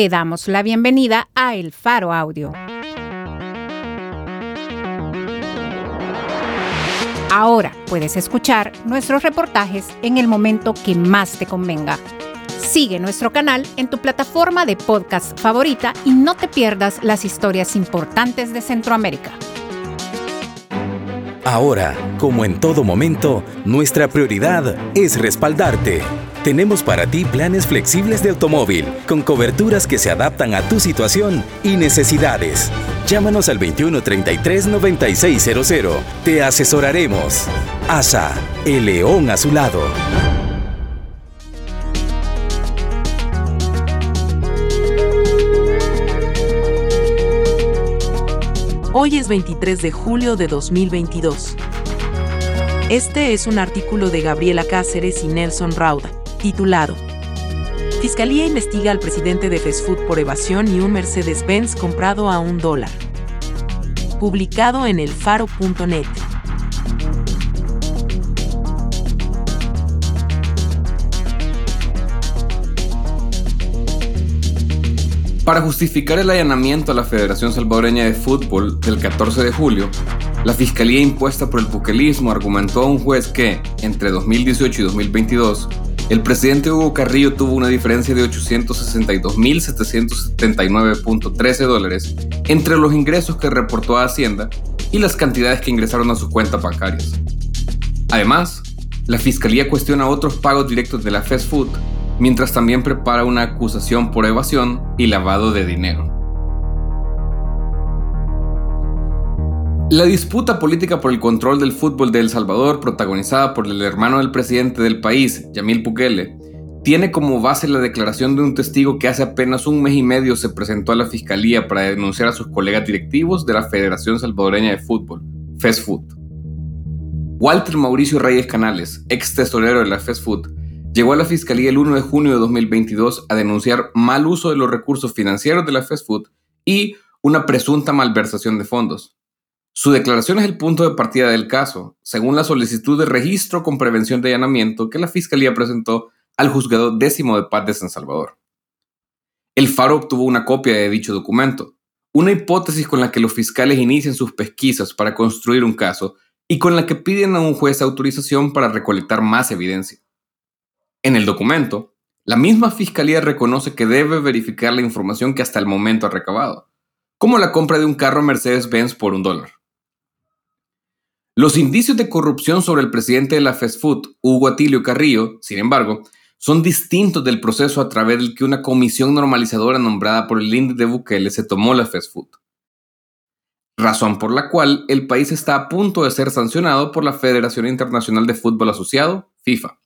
te damos la bienvenida a El Faro Audio. Ahora puedes escuchar nuestros reportajes en el momento que más te convenga. Sigue nuestro canal en tu plataforma de podcast favorita y no te pierdas las historias importantes de Centroamérica. Ahora, como en todo momento, nuestra prioridad es respaldarte. Tenemos para ti planes flexibles de automóvil, con coberturas que se adaptan a tu situación y necesidades. Llámanos al 2133-9600. Te asesoraremos. ASA, el león a su lado. Hoy es 23 de julio de 2022. Este es un artículo de Gabriela Cáceres y Nelson Rauda titulado Fiscalía investiga al presidente de Food por evasión y un Mercedes-Benz comprado a un dólar. Publicado en elfaro.net. Para justificar el allanamiento a la Federación Salvadoreña de Fútbol del 14 de julio, la fiscalía impuesta por el buquelismo argumentó a un juez que, entre 2018 y 2022, el presidente Hugo Carrillo tuvo una diferencia de 862.779.13 dólares entre los ingresos que reportó a Hacienda y las cantidades que ingresaron a sus cuentas bancarias. Además, la Fiscalía cuestiona otros pagos directos de la fast food, mientras también prepara una acusación por evasión y lavado de dinero. La disputa política por el control del fútbol de El Salvador, protagonizada por el hermano del presidente del país, Yamil Bukele, tiene como base la declaración de un testigo que hace apenas un mes y medio se presentó a la fiscalía para denunciar a sus colegas directivos de la Federación Salvadoreña de Fútbol, FESFUT. Walter Mauricio Reyes Canales, ex tesorero de la FESFUT, llegó a la fiscalía el 1 de junio de 2022 a denunciar mal uso de los recursos financieros de la FESFUT y una presunta malversación de fondos. Su declaración es el punto de partida del caso, según la solicitud de registro con prevención de allanamiento que la Fiscalía presentó al Juzgado Décimo de Paz de San Salvador. El Faro obtuvo una copia de dicho documento, una hipótesis con la que los fiscales inician sus pesquisas para construir un caso y con la que piden a un juez autorización para recolectar más evidencia. En el documento, la misma Fiscalía reconoce que debe verificar la información que hasta el momento ha recabado, como la compra de un carro Mercedes-Benz por un dólar. Los indicios de corrupción sobre el presidente de la Food, Hugo Atilio Carrillo, sin embargo, son distintos del proceso a través del que una comisión normalizadora nombrada por el índice de Bukele se tomó la Food. Razón por la cual el país está a punto de ser sancionado por la Federación Internacional de Fútbol Asociado, FIFA.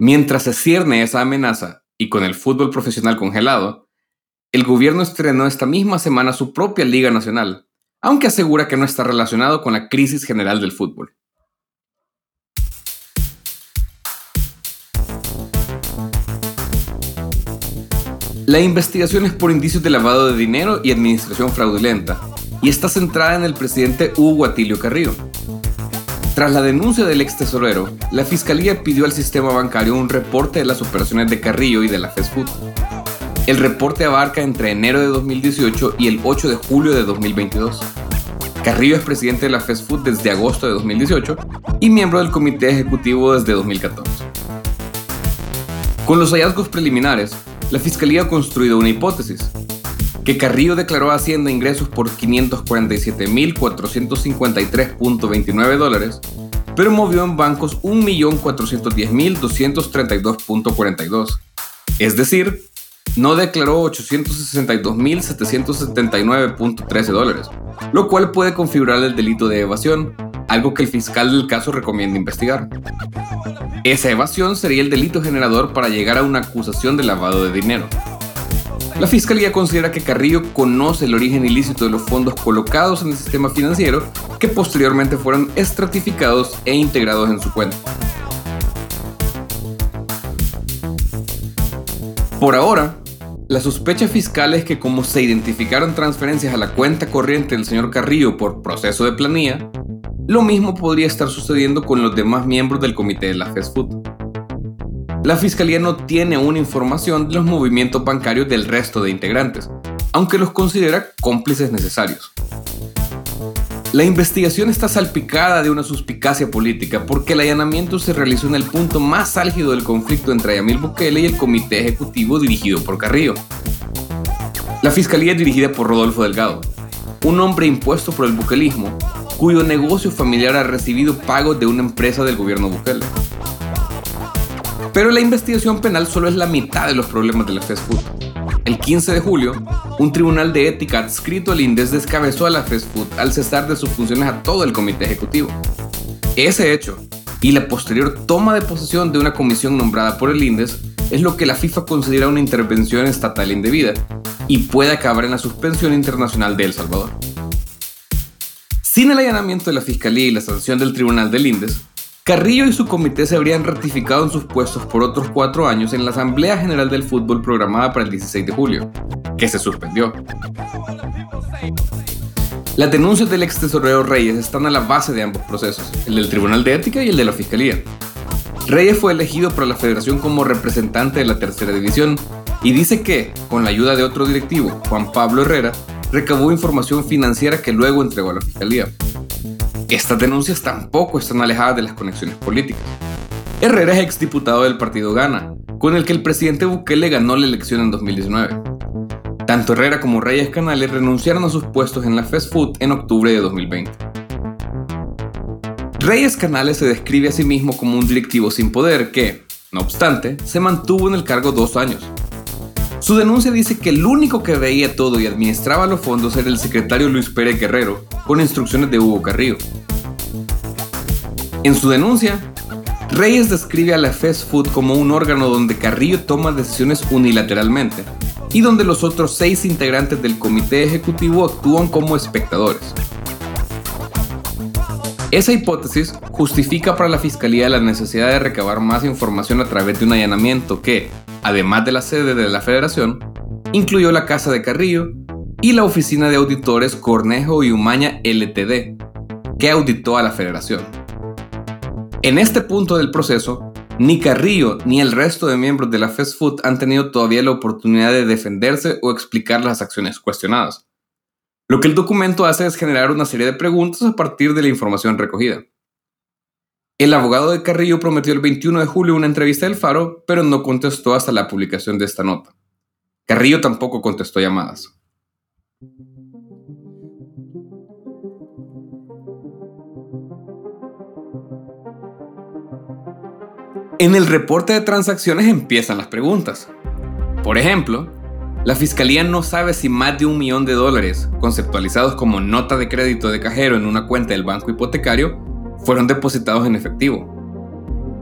Mientras se cierne esa amenaza y con el fútbol profesional congelado, el gobierno estrenó esta misma semana su propia Liga Nacional, aunque asegura que no está relacionado con la crisis general del fútbol. La investigación es por indicios de lavado de dinero y administración fraudulenta, y está centrada en el presidente Hugo Atilio Carrillo. Tras la denuncia del ex tesorero, la fiscalía pidió al sistema bancario un reporte de las operaciones de Carrillo y de la FESFUT. El reporte abarca entre enero de 2018 y el 8 de julio de 2022. Carrillo es presidente de la Fast Food desde agosto de 2018 y miembro del comité ejecutivo desde 2014. Con los hallazgos preliminares, la Fiscalía ha construido una hipótesis, que Carrillo declaró a Hacienda ingresos por 547.453.29 dólares, pero movió en bancos 1.410.232.42, es decir, no declaró 862.779.13 dólares, lo cual puede configurar el delito de evasión, algo que el fiscal del caso recomienda investigar. Esa evasión sería el delito generador para llegar a una acusación de lavado de dinero. La Fiscalía considera que Carrillo conoce el origen ilícito de los fondos colocados en el sistema financiero que posteriormente fueron estratificados e integrados en su cuenta. Por ahora, la sospecha fiscal es que como se identificaron transferencias a la cuenta corriente del señor Carrillo por proceso de planilla, lo mismo podría estar sucediendo con los demás miembros del comité de la Fast Food. la Fiscalía no tiene una información de los movimientos bancarios del resto de integrantes, aunque los considera cómplices necesarios. La investigación está salpicada de una suspicacia política porque el allanamiento se realizó en el punto más álgido del conflicto entre Yamil Bukele y el comité ejecutivo dirigido por Carrillo. La fiscalía es dirigida por Rodolfo Delgado, un hombre impuesto por el buquelismo, cuyo negocio familiar ha recibido pagos de una empresa del gobierno Bukele. Pero la investigación penal solo es la mitad de los problemas de la fast food. El 15 de julio, un tribunal de ética adscrito al INDES descabezó a la fast al cesar de sus funciones a todo el comité ejecutivo. Ese hecho y la posterior toma de posesión de una comisión nombrada por el INDES es lo que la FIFA considera una intervención estatal indebida y puede acabar en la suspensión internacional de El Salvador. Sin el allanamiento de la Fiscalía y la sanción del Tribunal del INDES, Carrillo y su comité se habrían ratificado en sus puestos por otros cuatro años en la Asamblea General del Fútbol programada para el 16 de julio, que se suspendió. Las denuncias del ex tesorero Reyes están a la base de ambos procesos, el del Tribunal de Ética y el de la Fiscalía. Reyes fue elegido por la Federación como representante de la tercera división y dice que, con la ayuda de otro directivo, Juan Pablo Herrera, recabó información financiera que luego entregó a la Fiscalía. Estas denuncias tampoco están alejadas de las conexiones políticas. Herrera es exdiputado del partido Gana, con el que el presidente Bukele ganó la elección en 2019. Tanto Herrera como Reyes Canales renunciaron a sus puestos en la fast food en octubre de 2020. Reyes Canales se describe a sí mismo como un directivo sin poder que, no obstante, se mantuvo en el cargo dos años. Su denuncia dice que el único que veía todo y administraba los fondos era el secretario Luis Pérez Guerrero, con instrucciones de Hugo Carrillo. En su denuncia, Reyes describe a la Fast Food como un órgano donde Carrillo toma decisiones unilateralmente y donde los otros seis integrantes del comité ejecutivo actúan como espectadores. Esa hipótesis justifica para la Fiscalía la necesidad de recabar más información a través de un allanamiento que, además de la sede de la Federación, incluyó la casa de Carrillo y la oficina de auditores Cornejo y Umaña LTD, que auditó a la Federación. En este punto del proceso, ni Carrillo ni el resto de miembros de la Fast han tenido todavía la oportunidad de defenderse o explicar las acciones cuestionadas. Lo que el documento hace es generar una serie de preguntas a partir de la información recogida. El abogado de Carrillo prometió el 21 de julio una entrevista del Faro, pero no contestó hasta la publicación de esta nota. Carrillo tampoco contestó llamadas. En el reporte de transacciones empiezan las preguntas. Por ejemplo, la fiscalía no sabe si más de un millón de dólares, conceptualizados como nota de crédito de cajero en una cuenta del banco hipotecario, fueron depositados en efectivo.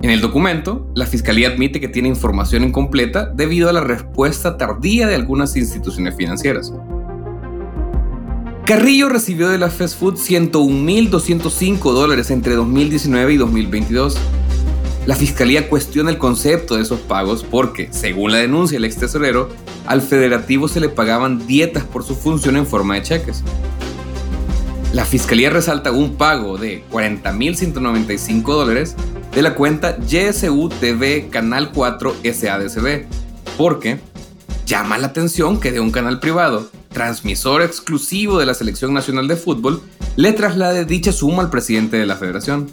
En el documento, la Fiscalía admite que tiene información incompleta debido a la respuesta tardía de algunas instituciones financieras. Carrillo recibió de la fast food 101.205 dólares entre 2019 y 2022. La fiscalía cuestiona el concepto de esos pagos porque, según la denuncia del ex tesorero, al federativo se le pagaban dietas por su función en forma de cheques. La fiscalía resalta un pago de 40.195 dólares de la cuenta YSU TV Canal 4 SADCB, porque llama la atención que de un canal privado, transmisor exclusivo de la Selección Nacional de Fútbol, le traslade dicha suma al presidente de la federación.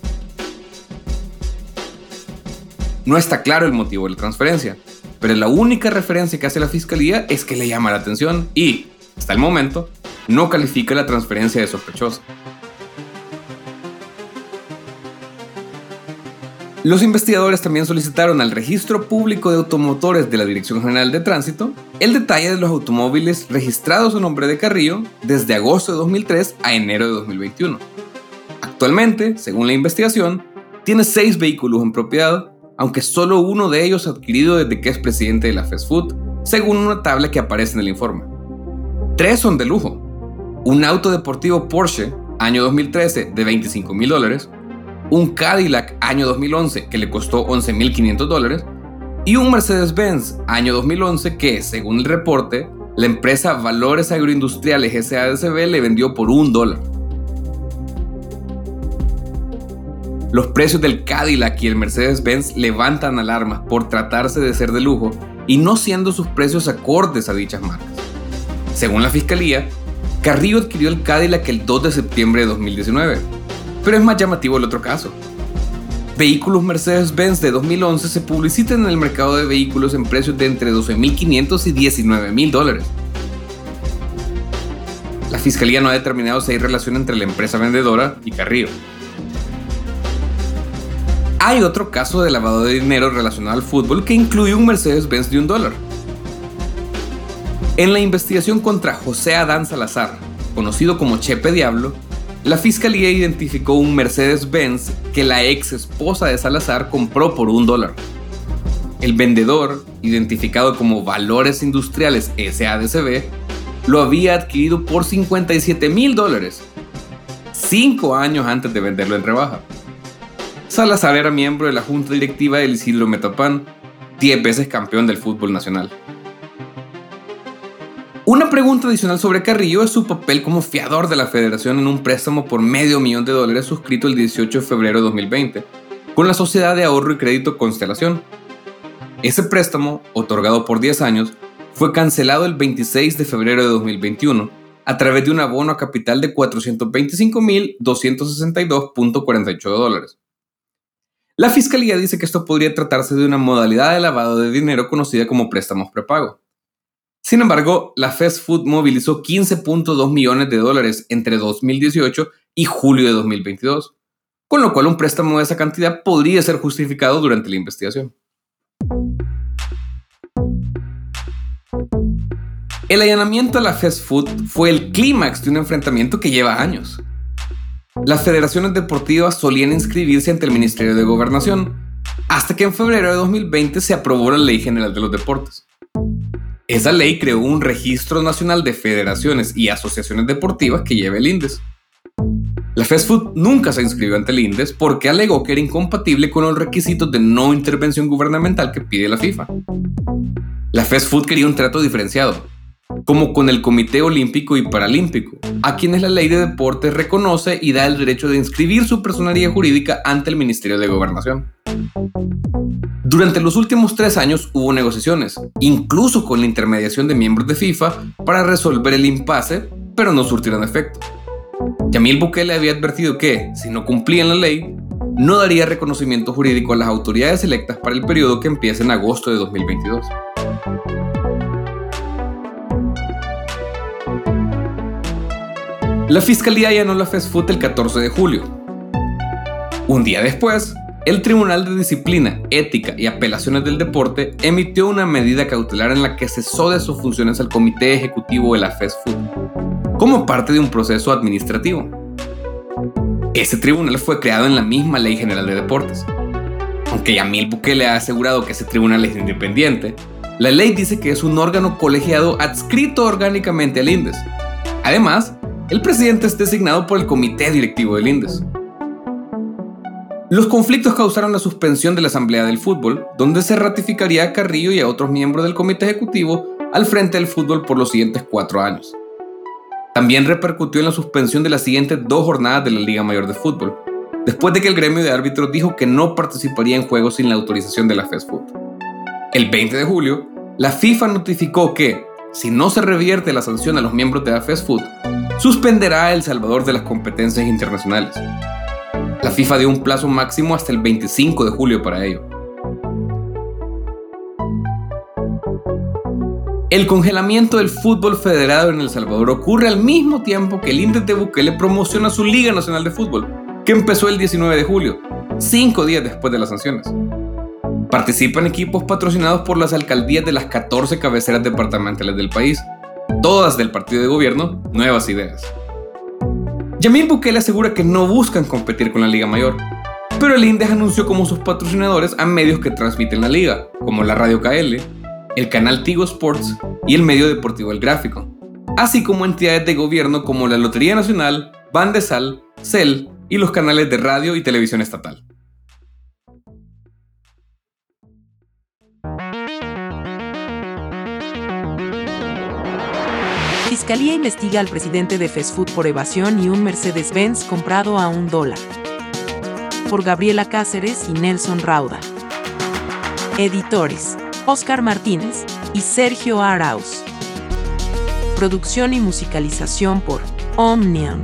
No está claro el motivo de la transferencia, pero la única referencia que hace la fiscalía es que le llama la atención y, hasta el momento, no califica la transferencia de sospechosa. Los investigadores también solicitaron al Registro Público de Automotores de la Dirección General de Tránsito el detalle de los automóviles registrados a nombre de Carrillo desde agosto de 2003 a enero de 2021. Actualmente, según la investigación, tiene seis vehículos en propiedad, aunque solo uno de ellos adquirido desde que es presidente de la Fast Food, según una tabla que aparece en el informe. Tres son de lujo, un auto deportivo Porsche año 2013 de 25 mil dólares, un Cadillac año 2011 que le costó 11.500 dólares y un Mercedes-Benz año 2011 que, según el reporte, la empresa Valores Agroindustriales SADCB le vendió por un dólar. Los precios del Cadillac y el Mercedes-Benz levantan alarmas por tratarse de ser de lujo y no siendo sus precios acordes a dichas marcas. Según la fiscalía, Carrillo adquirió el Cadillac el 2 de septiembre de 2019, pero es más llamativo el otro caso. Vehículos Mercedes-Benz de 2011 se publicitan en el mercado de vehículos en precios de entre 12.500 y 19.000 dólares. La fiscalía no ha determinado si hay relación entre la empresa vendedora y Carrillo. Hay otro caso de lavado de dinero relacionado al fútbol que incluye un Mercedes-Benz de un dólar. En la investigación contra José Adán Salazar, conocido como Chepe Diablo, la fiscalía identificó un Mercedes-Benz que la ex esposa de Salazar compró por un dólar. El vendedor, identificado como Valores Industriales SADCB, lo había adquirido por 57 mil dólares, cinco años antes de venderlo en rebaja. Salazar era miembro de la junta directiva del Isidro Metapan, 10 veces campeón del fútbol nacional. Una pregunta adicional sobre Carrillo es su papel como fiador de la federación en un préstamo por medio millón de dólares suscrito el 18 de febrero de 2020 con la Sociedad de Ahorro y Crédito Constelación. Ese préstamo, otorgado por 10 años, fue cancelado el 26 de febrero de 2021 a través de un abono a capital de 425.262.48 dólares. La fiscalía dice que esto podría tratarse de una modalidad de lavado de dinero conocida como préstamos prepago. Sin embargo, la Fast Food movilizó 15.2 millones de dólares entre 2018 y julio de 2022, con lo cual un préstamo de esa cantidad podría ser justificado durante la investigación. El allanamiento a la fast food fue el clímax de un enfrentamiento que lleva años. Las federaciones deportivas solían inscribirse ante el Ministerio de Gobernación, hasta que en febrero de 2020 se aprobó la Ley General de los Deportes. Esa ley creó un registro nacional de federaciones y asociaciones deportivas que lleva el INDES. La fast food nunca se inscribió ante el INDES porque alegó que era incompatible con los requisitos de no intervención gubernamental que pide la FIFA. La fast food quería un trato diferenciado, como con el Comité Olímpico y Paralímpico, a quienes la ley de deportes reconoce y da el derecho de inscribir su personalidad jurídica ante el Ministerio de Gobernación. Durante los últimos tres años hubo negociaciones, incluso con la intermediación de miembros de FIFA, para resolver el impasse, pero no surtieron efecto. Yamil Bukele había advertido que, si no cumplían la ley, no daría reconocimiento jurídico a las autoridades electas para el periodo que empieza en agosto de 2022. La fiscalía allanó la fast food el 14 de julio. Un día después, el Tribunal de Disciplina, Ética y Apelaciones del Deporte emitió una medida cautelar en la que cesó de sus funciones al Comité Ejecutivo de la Fast Food, como parte de un proceso administrativo. Ese tribunal fue creado en la misma Ley General de Deportes. Aunque Yamil Bukele ha asegurado que ese tribunal es independiente, la ley dice que es un órgano colegiado adscrito orgánicamente al INDES. Además, el presidente es designado por el comité directivo del INDES. Los conflictos causaron la suspensión de la Asamblea del Fútbol, donde se ratificaría a Carrillo y a otros miembros del comité ejecutivo al frente del fútbol por los siguientes cuatro años. También repercutió en la suspensión de las siguientes dos jornadas de la Liga Mayor de Fútbol, después de que el gremio de árbitros dijo que no participaría en juegos sin la autorización de la FESFUT. El 20 de julio, la FIFA notificó que, si no se revierte la sanción a los miembros de la FESFUT, suspenderá a El Salvador de las competencias internacionales. La FIFA dio un plazo máximo hasta el 25 de julio para ello. El congelamiento del fútbol federado en El Salvador ocurre al mismo tiempo que el índice de Bukele promociona su Liga Nacional de Fútbol, que empezó el 19 de julio, cinco días después de las sanciones. Participan equipos patrocinados por las alcaldías de las 14 cabeceras departamentales del país, todas del partido de gobierno, nuevas ideas. Yamil Bukele asegura que no buscan competir con la Liga Mayor, pero el INDES anunció como sus patrocinadores a medios que transmiten la liga, como la Radio KL, el canal Tigo Sports y el medio deportivo El Gráfico, así como entidades de gobierno como la Lotería Nacional, Bandesal, CEL y los canales de radio y televisión estatal. Fiscalía investiga al presidente de Fast por evasión y un Mercedes-Benz comprado a un dólar. por Gabriela Cáceres y Nelson Rauda. Editores, Oscar Martínez y Sergio Arauz. Producción y musicalización por Omnium.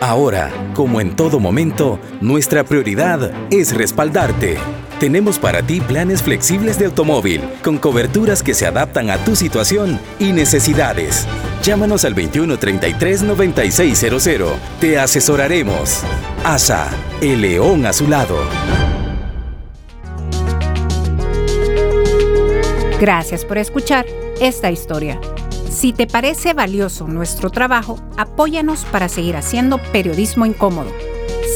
Ahora, como en todo momento, nuestra prioridad es respaldarte. Tenemos para ti planes flexibles de automóvil, con coberturas que se adaptan a tu situación y necesidades. Llámanos al 2133-9600. Te asesoraremos. ASA, el león a su lado. Gracias por escuchar esta historia. Si te parece valioso nuestro trabajo, apóyanos para seguir haciendo periodismo incómodo.